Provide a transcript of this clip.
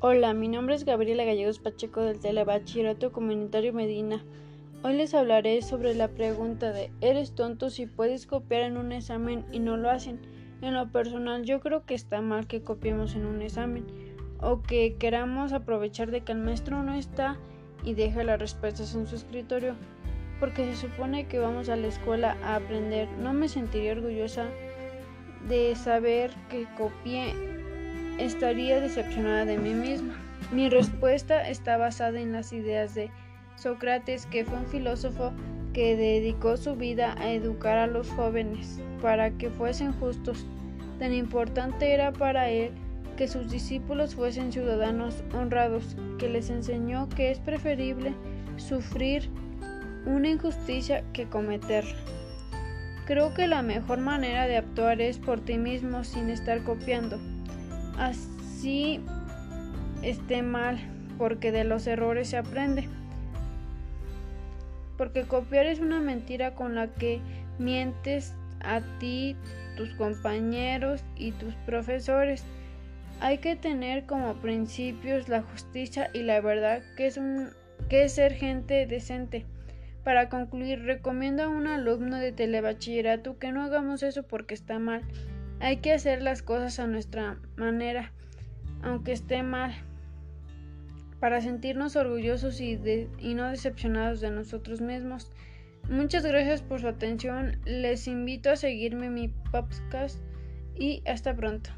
Hola, mi nombre es Gabriela Gallegos Pacheco del Telebachillerato Comunitario Medina. Hoy les hablaré sobre la pregunta de ¿eres tonto si puedes copiar en un examen y no lo hacen? En lo personal yo creo que está mal que copiemos en un examen o que queramos aprovechar de que el maestro no está y deja las respuestas en su escritorio porque se supone que vamos a la escuela a aprender. No me sentiría orgullosa de saber que copié estaría decepcionada de mí misma. Mi respuesta está basada en las ideas de Sócrates, que fue un filósofo que dedicó su vida a educar a los jóvenes para que fuesen justos. Tan importante era para él que sus discípulos fuesen ciudadanos honrados, que les enseñó que es preferible sufrir una injusticia que cometerla. Creo que la mejor manera de actuar es por ti mismo sin estar copiando así esté mal, porque de los errores se aprende. Porque copiar es una mentira con la que mientes a ti, tus compañeros y tus profesores. Hay que tener como principios la justicia y la verdad, que es, un, que es ser gente decente. Para concluir, recomiendo a un alumno de telebachillerato que no hagamos eso porque está mal. Hay que hacer las cosas a nuestra manera, aunque esté mal, para sentirnos orgullosos y, y no decepcionados de nosotros mismos. Muchas gracias por su atención. Les invito a seguirme en mi podcast y hasta pronto.